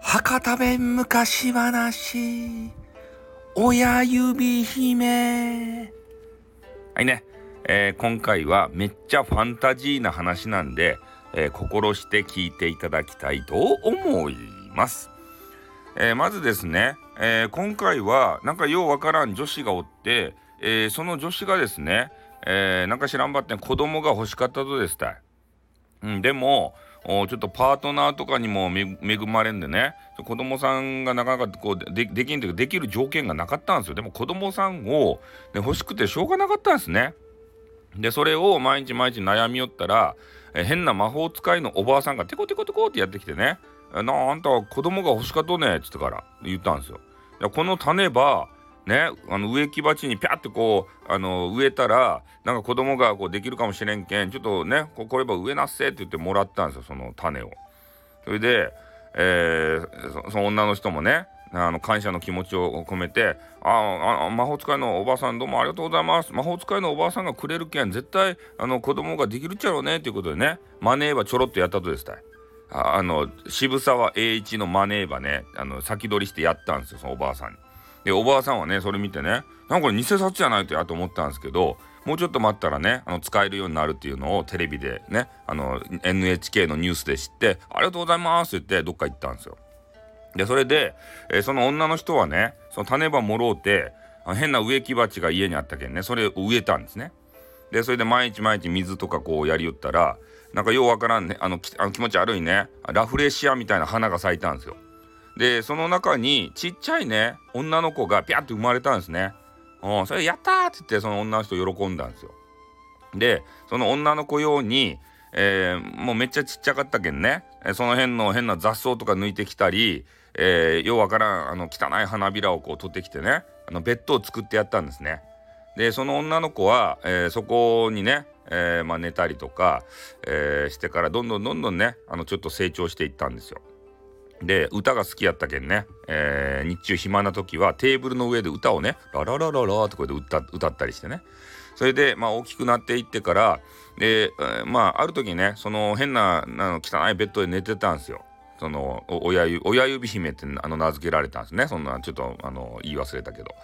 博多弁昔話。親指姫。はいね、えー、今回はめっちゃファンタジーな話なんで、えー、心して聞いていただきたいと思います、えー、まずですね、え今回はなんかようわからん女子がおって、えその女子がですね、えなんか知らんばってん子供が欲しかったとですた。い、うん、でもちょっとパートナーとかにも恵まれんでね。子供さんがなかなかこうでできんというかできる条件がなかったんですよ。でも子供さんを、ね、欲しくてしょうがなかったんですね。でそれを毎日毎日悩みよったらえ変な魔法使いのおばあさんがテコテコテコってやってきてね「なああんたは子供が欲しかとね」っつってから言ったんですよ。この種ばねあの植木鉢にピャってこうあの植えたらなんか子供がこうできるかもしれんけんちょっとねこれば植えなっせって言ってもらったんですよその種を。それで、えー、その女の人もねあの感謝の気持ちを込めてああ魔法使いのおばあさんどうもありがとうございます魔法使いのおばあさんがくれるけん絶対あの子供ができるっちゃろうねということでねマネーバちょろっとやったとですたいあの渋沢栄一のマネーバねあの先取りしてやったんですよそのおばあさんに。でおばあさんはねそれ見てねなんかこれ偽札じゃないとやと思ったんですけどもうちょっと待ったらねあの使えるようになるっていうのをテレビでねあの NHK のニュースで知って「ありがとうございます」って言ってどっか行ったんですよ。でそれで、えー、その女の人はねその種ばもろうて変な植木鉢が家にあったけんねそれを植えたんですね。でそれで毎日毎日水とかこうやりよったらなんかようわからんねあのあの気持ち悪いねラフレシアみたいな花が咲いたんですよ。でその中にちっちゃいね女の子がピャッと生まれたんですね。うん、それやったーって言ってその女の人喜んだんですよ。でその女の子用に、えー、もうめっちゃちっちゃかったけんねその辺の変な雑草とか抜いてきたり、えー、ようわからんあの汚い花びらをこう取ってきてねあのベッドを作ってやったんですね。でその女の子は、えー、そこにね、えーまあ、寝たりとか、えー、してからどんどんどんどんねあのちょっと成長していったんですよ。で歌が好きやったけんね、えー、日中暇な時はテーブルの上で歌をねラララララってこうやって歌ったりしてね。それでまあ大きくなっていってからで、えー、まあある時ねその変ななの汚いベッドで寝てたんですよ。その親指親指姫ってあの名付けられたんですね。そんなちょっとあの言い忘れたけど。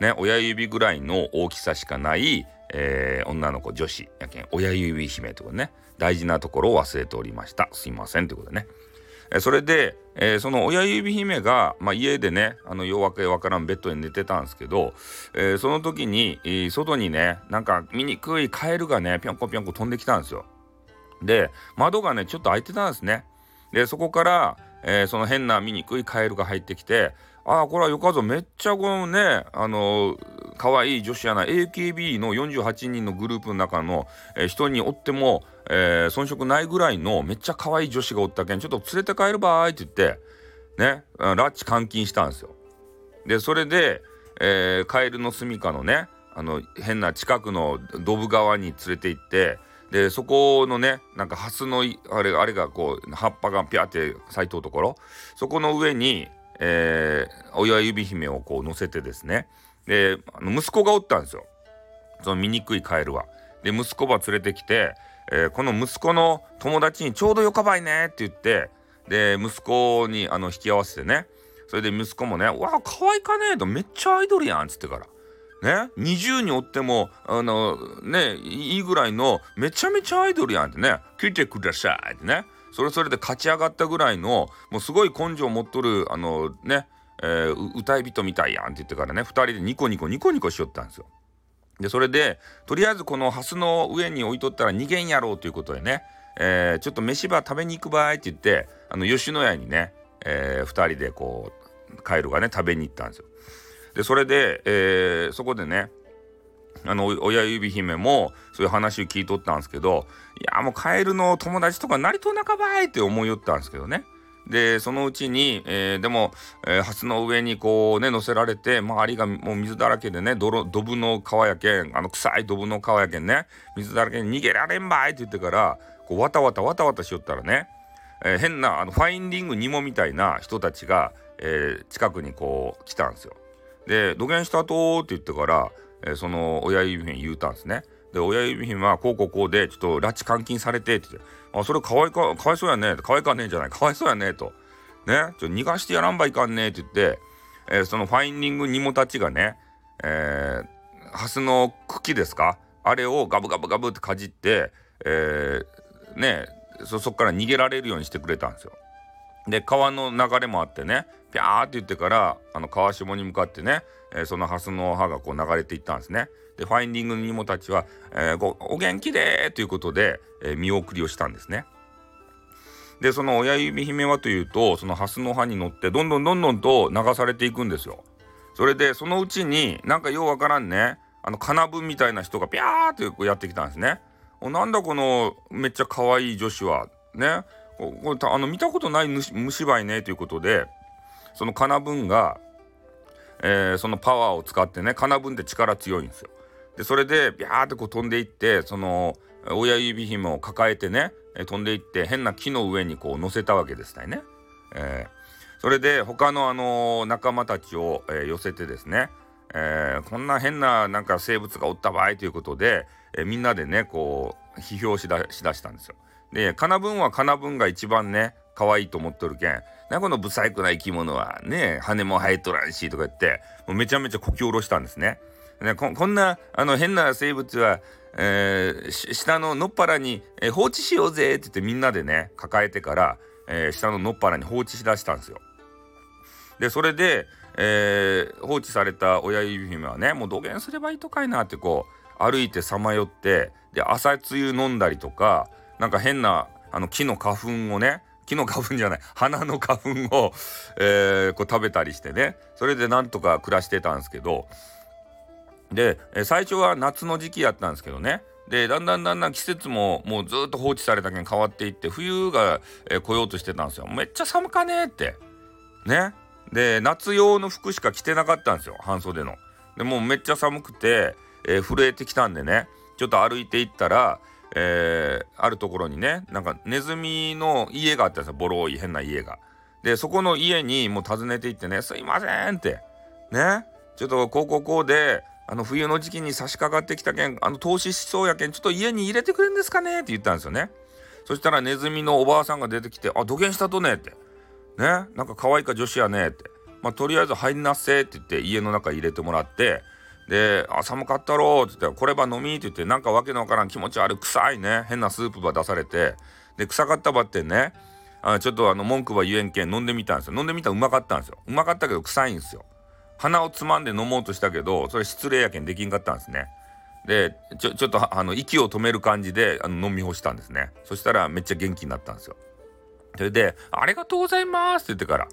ね親指ぐらいの大きさしかない、えー、女の子女子やけん親指姫ってことね大事なところを忘れておりました。すいませんということね。えそれで、えー、その親指姫が、まあ、家でねあのようわけわからんベッドで寝てたんですけど、えー、その時に、えー、外にねなんか醜いカエルがねぴょんこぴょんこ飛んできたんですよ。で窓がねちょっと開いてたんですね。でそこから、えー、その変な醜いカエルが入ってきてああこれはよかぞめっちゃこのねあの可愛い女子やな AKB の48人のグループの中の、えー、人におっても、えー、遜色ないぐらいのめっちゃ可愛い女子がおったけんちょっと連れて帰るばーいって言ってね拉致監禁したんですよ。でそれで、えー、カエルの住処のねあの変な近くのドブ川に連れて行ってでそこのねなんかハスのあれあれがこう葉っぱがピャって咲いとるところそこの上にえー、親指姫をこう乗せてですねであの息子がおったんですよその醜いカエルは。で息子ば連れてきて、えー、この息子の友達にちょうどよかばいねって言ってで息子にあの引き合わせてねそれで息子もね「わあ可愛かねえ」とめっちゃアイドルやんっつってから。ね、20におってもあのねいいぐらいのめちゃめちゃアイドルやんってね「来てください」ってねそれそれで勝ち上がったぐらいのもうすごい根性を持っとるあのね、えー、歌い人みたいやんって言ってからね2人でニコニコニコニコしよったんですよ。でそれでとりあえずこのハスの上に置いとったら逃げんやろうということでね、えー、ちょっと飯ば食べに行く場合って言ってあの吉野家にね、えー、2人でこうカエルがね食べに行ったんですよ。でそれで、えー、そこでねあの親指姫もそういう話を聞いとったんですけどいやもうカエルの友達とかなりと仲ばいって思いよったんですけどねでそのうちに、えー、でも、えー、ハスの上にこうね乗せられて周りがもう水だらけでね泥ドブの川やけんあの臭いドブの川やけんね水だらけに逃げられんばいって言ってからこうわたわたわたわたしよったらね、えー、変なあのファインディングニモみたいな人たちが、えー、近くにこう来たんですよ。で「土下したと」って言ってからえー、その親指に言うたんですね。で親指はこうこうこうでちょっと拉致監禁されてって言ってあそれかわいかかわいそうやね。かわいかねえんじゃない。かわいそうやねと。ね。ちょ逃がしてやらんばいかんねって言って、えー、そのファインディングニモたちがね、えー、ハスの茎ですか？あれをガブガブガブってかじって、えー、ねそそこから逃げられるようにしてくれたんですよ。で川の流れもあってねピャーって言ってからあの川下に向かってね、えー、そのハスの葉がこう流れていったんですね。でファインディングのニモたちは「えー、ごお元気で!」ということで、えー、見送りをしたんですね。でその親指姫はというとそのハスの葉に乗ってどんどんどんどんと流されていくんですよ。それでそのうちになんかようわからんねあの金分みたいな人がピャーってこうやってきたんですね。おなんだこのめっちゃ可愛い女子はねこれあの見たことない虫芝居ねということでその金分が、えー、そのパワーを使ってね金分って力強いんですよ。でそれでビャーってこう飛んでいってその親指紐を抱えてね飛んでいって変な木の上にこう乗せたわけですね。えー、それで他のあの仲間たちを、えー、寄せてですね、えー、こんな変ななんか生物がおった場合ということで、えみんなでねこう批評しだしだしたんですよ。でカナブンはカナブンが一番ね可愛いと思っとるけんなこのブサイクな生き物はね羽も生えとらんしとか言ってもうめちゃめちゃこき下ろしたんですね。ねこんなあの変な生物は、えー、下の野っ腹に、えー、放置しようぜって言ってみんなでね抱えてから、えー、下の野っ腹に放置しだしたんですよ。でそれで、えー、放置された親指姫はねもう土下すればいいとかいなってこう歩いてさまよってで朝露飲んだりとかなんか変なあの木の花粉をね木の花粉じゃない花の花粉を、えー、こう食べたりしてね。それでなんとか暮らしてたんですけど。で最初は夏の時期やったんですけどね。でだんだんだんだん季節ももうずっと放置されたけん変わっていって冬が、えー、来ようとしてたんですよ。めっちゃ寒かねえって。ね。で夏用の服しか着てなかったんですよ半袖の。でもうめっちゃ寒くて、えー、震えてきたんでね。ちょっと歩いていったらえー、あるところにねなんかネズミの家があったんですよボロい変な家が。でそこの家にもう訪ねていってね「すいません」って。ね？ちょっとこうこうこうであの冬の時期に差し掛かってきたけんあの投資しそうやけんちょっと家に入れてくれんですかねって言ったんですよね。そしたらネズミのおばあさんが出てきて「あ土下したとね」って「ね？なんか可愛いか女子やね」って「まあとりあえず入んなっせ」って言って家の中入れてもらってで「あ寒かったろ」って言って「これば飲み」って言ってなんかわけのわからん気持ち悪い臭いね。変なスープば出されて。で臭かったばってねあちょっとあの文句は言えんけん飲んでみたんですよ。飲んでみたらうまかったんですよ。うまかったけど臭いんですよ。鼻をつまんで飲もうとしたけどそれ失礼やけんできんかったんですね。でちょちょっとあの息を止める感じであの飲み干したんですね。そしたらめっちゃ元気になったんですよ。それで「ありがとうございます」って言ってか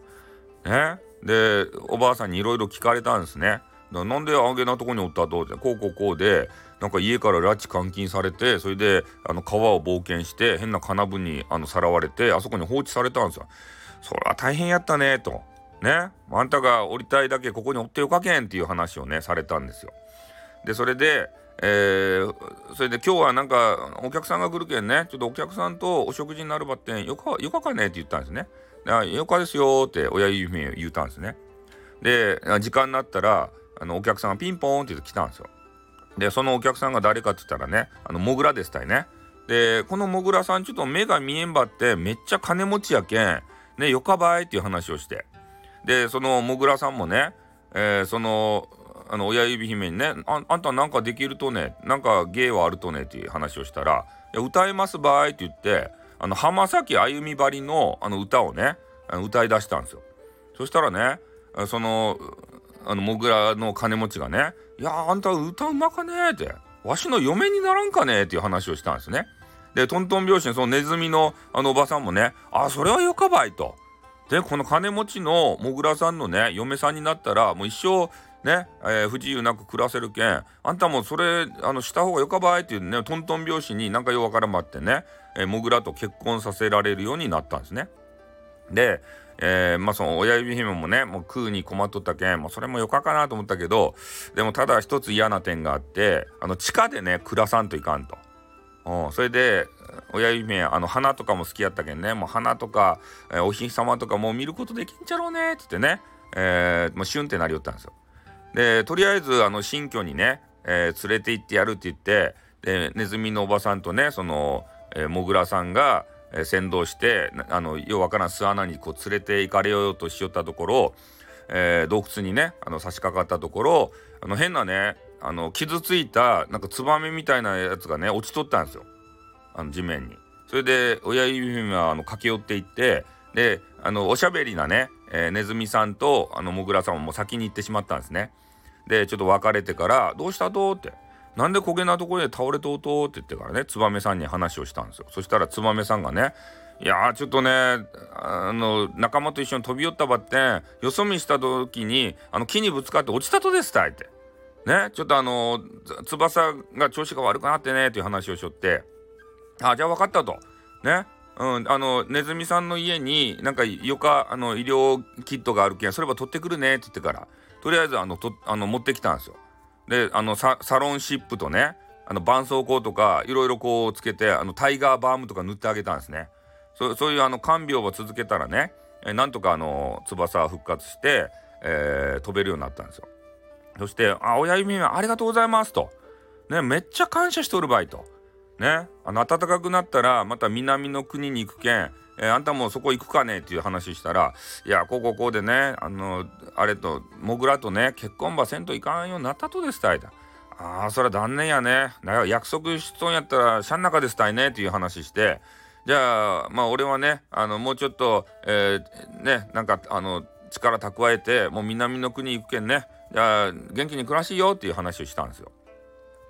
ら。ね。でおばあさんにいろいろ聞かれたんですね。なんであげなとこにおったとこうこうこうでなんか家から拉致監禁されてそれであの川を冒険して変な金具にあのさらわれてあそこに放置されたんですよ。それは大変やったねと。ねあんたが降りたいだけここにおってよかけんっていう話をねされたんですよ。でそれでえー、それで今日はなんかお客さんが来るけんねちょっとお客さんとお食事になるばってんよかよかかねって言ったんですね。よかですよって親指言ったんですね。で時間になったらあのお客さんがピンポーンって言って来たんですよ。でそのお客さんが誰かって言ったらねあのモグラでしたよね。でこのモグラさんちょっと目が見えんばってめっちゃ金持ちやけんねよかばいっていう話をしてでそのモグラさんもね、えー、そのあの親指姫にねああんたなんかできるとねなんか芸はあるとねっていう話をしたら「歌えますばい」って言ってあの浜崎あゆみばりのあの歌をね歌い出したんですよ。そしたらねそのあのモグラの金持ちがね「いやあんた歌うまかね？え」って「わしの嫁にならんかね？え」っていう話をしたんですね。でトントン拍子にそのネズミのあのおばさんもね「あそれはよかばい」と。でこの金持ちのモグラさんのね嫁さんになったらもう一生ね、えー、不自由なく暮らせるけんあんたもそれあのした方がよかばいっていうねトントン拍子になんかようわからんまってね、えー、モグラと結婚させられるようになったんですね。でえー、まあその親指姫もねもう食うに困っとったけん、まあ、それもよかかなと思ったけどでもただ一つ嫌な点があってあの地下でね暮らさんといかんと。うん、それで親指姫あの花とかも好きやったけんねもう花とか、えー、お日様とかもう見ることできんちゃろうねっつってね、えー、もうシュンってなりよったんですよ。でとりあえずあの新居にね、えー、連れて行ってやるって言ってでネズミのおばさんとねその、えー、モグラさんが、えー、先導してあのようわからん巣穴にこう連れて行かれようとしよったところ、えー、洞窟にねあの差し掛かったところあの変なねあの傷ついたなんかツバメみたいなやつがね落ちとったんですよあの地面に。それで親指姫はあの駆け寄っていってであのおしゃべりなね、えー、ネズミさんとあのモグラさんも先に行ってしまったんですね。でちょっと別れてから「どうしたと?」って「なんで焦げなところで倒れとうとう?」って言ってからねツバメさんに話をしたんですよ。そしたらツバメさんがねいやちょっとねあの仲間と一緒に飛び寄ったばってんよそ見した時にあの木にぶつかって落ちたとですたいってねちょっとあの翼が調子が悪くなってねっていう話をしよってあじゃあ分かったとねうん、あのネズミさんの家になんかよかあの医療キットがあるけんそれは取ってくるねって言ってからとりあえずあのとあの持ってきたんですよ。であのサロンシップとねあの絆創膏とかいろいろこうつけてあのタイガーバームとか塗ってあげたんですね。そそういうあの看病を続けたらね、えなんとかあの翼復活して、えー、飛べるようになったんですよ。そして「あ親指ありがとうございます」と。ねめっちゃ感謝しとるばいと。ねあの暖かくなったらまた南の国に行くけん、えー、あんたもそこ行くかねっていう話したらいやこうこうこうでねあのあれとモグラとね結婚ばせんといかんようになったとですたいだ。ああそりゃ断念やねだ約束しとんやったらしゃん中ですたいねっていう話してじゃあまあ俺はねあのもうちょっと、えー、ねなんかあの力蓄えてもう南の国行くけんねじゃあ元気に暮らしよっていう話をしたんですよ。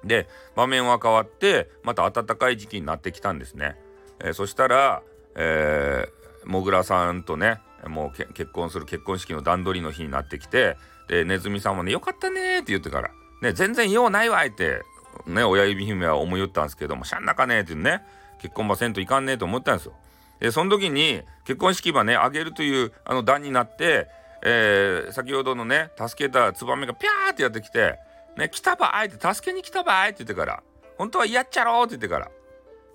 で場面は変わってまた暖かい時期になってきたんですね。えー、そしたら、えー、もぐらさんとねもう結婚する結婚式の段取りの日になってきてでネズミさんもね「よかったね」って言ってから「ね全然用ないわい」ってね親指姫は思いよったんですけども「しゃんなかね」ってね結婚ばせんといかんねえと思ったんですよ。でその時に結婚式場ねあげるというあの段になって、えー、先ほどのね助けたツバメがピャーってやってきてね、来たばあいって助けに来たばあいって言ってから、本当は嫌っちゃろうって言ってから、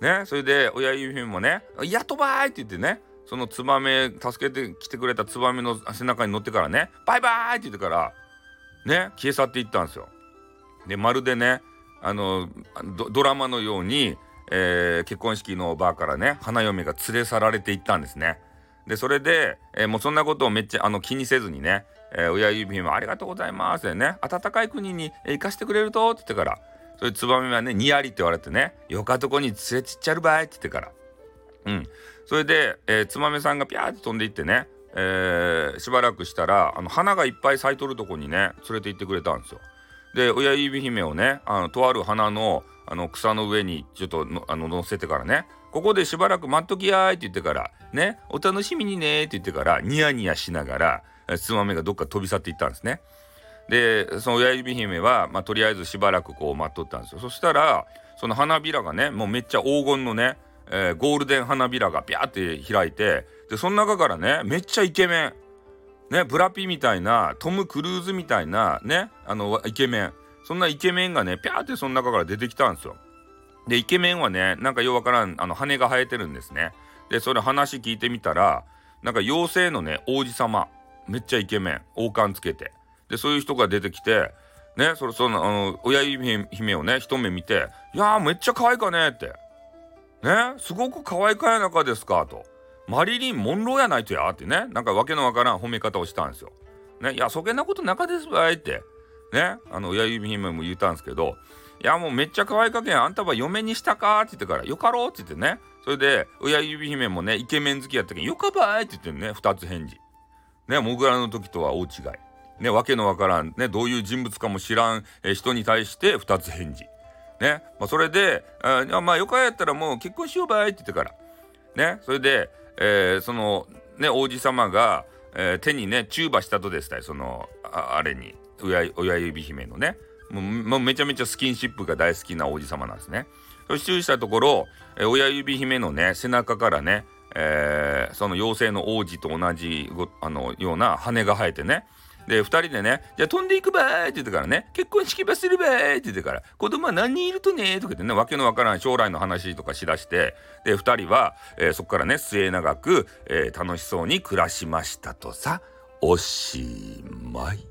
ね、それで親指もね、やっとばーいって言ってね、そのツバメ、助けてきてくれたツバメの背中に乗ってからね、バイバーイって言ってから、ね、消え去っていったんですよ。で、まるでね、あの、ドラマのように、えー、結婚式の場からね、花嫁が連れ去られていったんですね。で、それで、えー、もうそんなことをめっちゃあの気にせずにね、えー、親指もありがとうございますでね、暖かい国に行かしてくれるとって言ってから、それツバメはね、にやりって言われてね、よかとこに連れちっちゃるばいって言ってから。うん。それで、えー、ツバメさんがピャーって飛んでいってね、えー、しばらくしたら、あの、花がいっぱい咲いとるとこにね、連れて行ってくれたんですよ。で、親指姫をね、あの、とある花の、あの、草の上にちょっとの、あの、乗せてからね、ここでしばらく待っときやーいって言ってから、ね、お楽しみにねーって言ってから、ニヤニヤしながら、ツバメがどっか飛び去っていったんですね。でその親指姫は、まあ、とりあえずしばらくこう待っとったんですよそしたらその花びらがねもうめっちゃ黄金のね、えー、ゴールデン花びらがピャーって開いてでその中からねめっちゃイケメンねブラピみたいなトム・クルーズみたいなねあのイケメンそんなイケメンがねピャーってその中から出てきたんですよ。でイケメンはねなんかようわからんあの羽が生えてるんですね。でそれ話聞いてみたらなんか妖精のね王子様めっちゃイケメン王冠つけてでそういう人が出てきてねそれそのあの親指姫をね一目見て「いやーめっちゃ可愛いかね」って「ねすごく可愛いかやなかですか」と「マリリン・モンローやないとや」ってねなんかわけのわからん褒め方をしたんですよ。ねいやそげなことなかですわいって。ねあの親指姫も言ったんですけどいやもうめっちゃ可愛いかけんあんたは嫁にしたかって言ってからよかろうって言ってね。それで親指姫もねイケメン好きやったけんよかばいって言ってね二つ返事。ね、モグラの時とは大違い。ね、わけのわからん、ね、どういう人物かも知らん、え人に対して2つ返事。ね、まあ、それで、あまあ、よかやったらもう結婚しようばいって言ってから。ね、それで、えー、その、ね、王子様が、えー、手にね、チューバしたとですたい、その、ああれに、親親指姫のね。もうもうめちゃめちゃスキンシップが大好きな王子様なんですね。そして注意したところ、えー、親指姫のね、背中からね、えー、その妖精の王子と同じあのような羽が生えてねで2人でね「じゃあ飛んでいくばーい」って言ってからね「結婚式ばするばーい」って言ってから「子供は何人いるとね」とか言ってね訳のわからない将来の話とかしだしてで2人は、えー、そこからね末永く、えー、楽しそうに暮らしましたとさおしまい。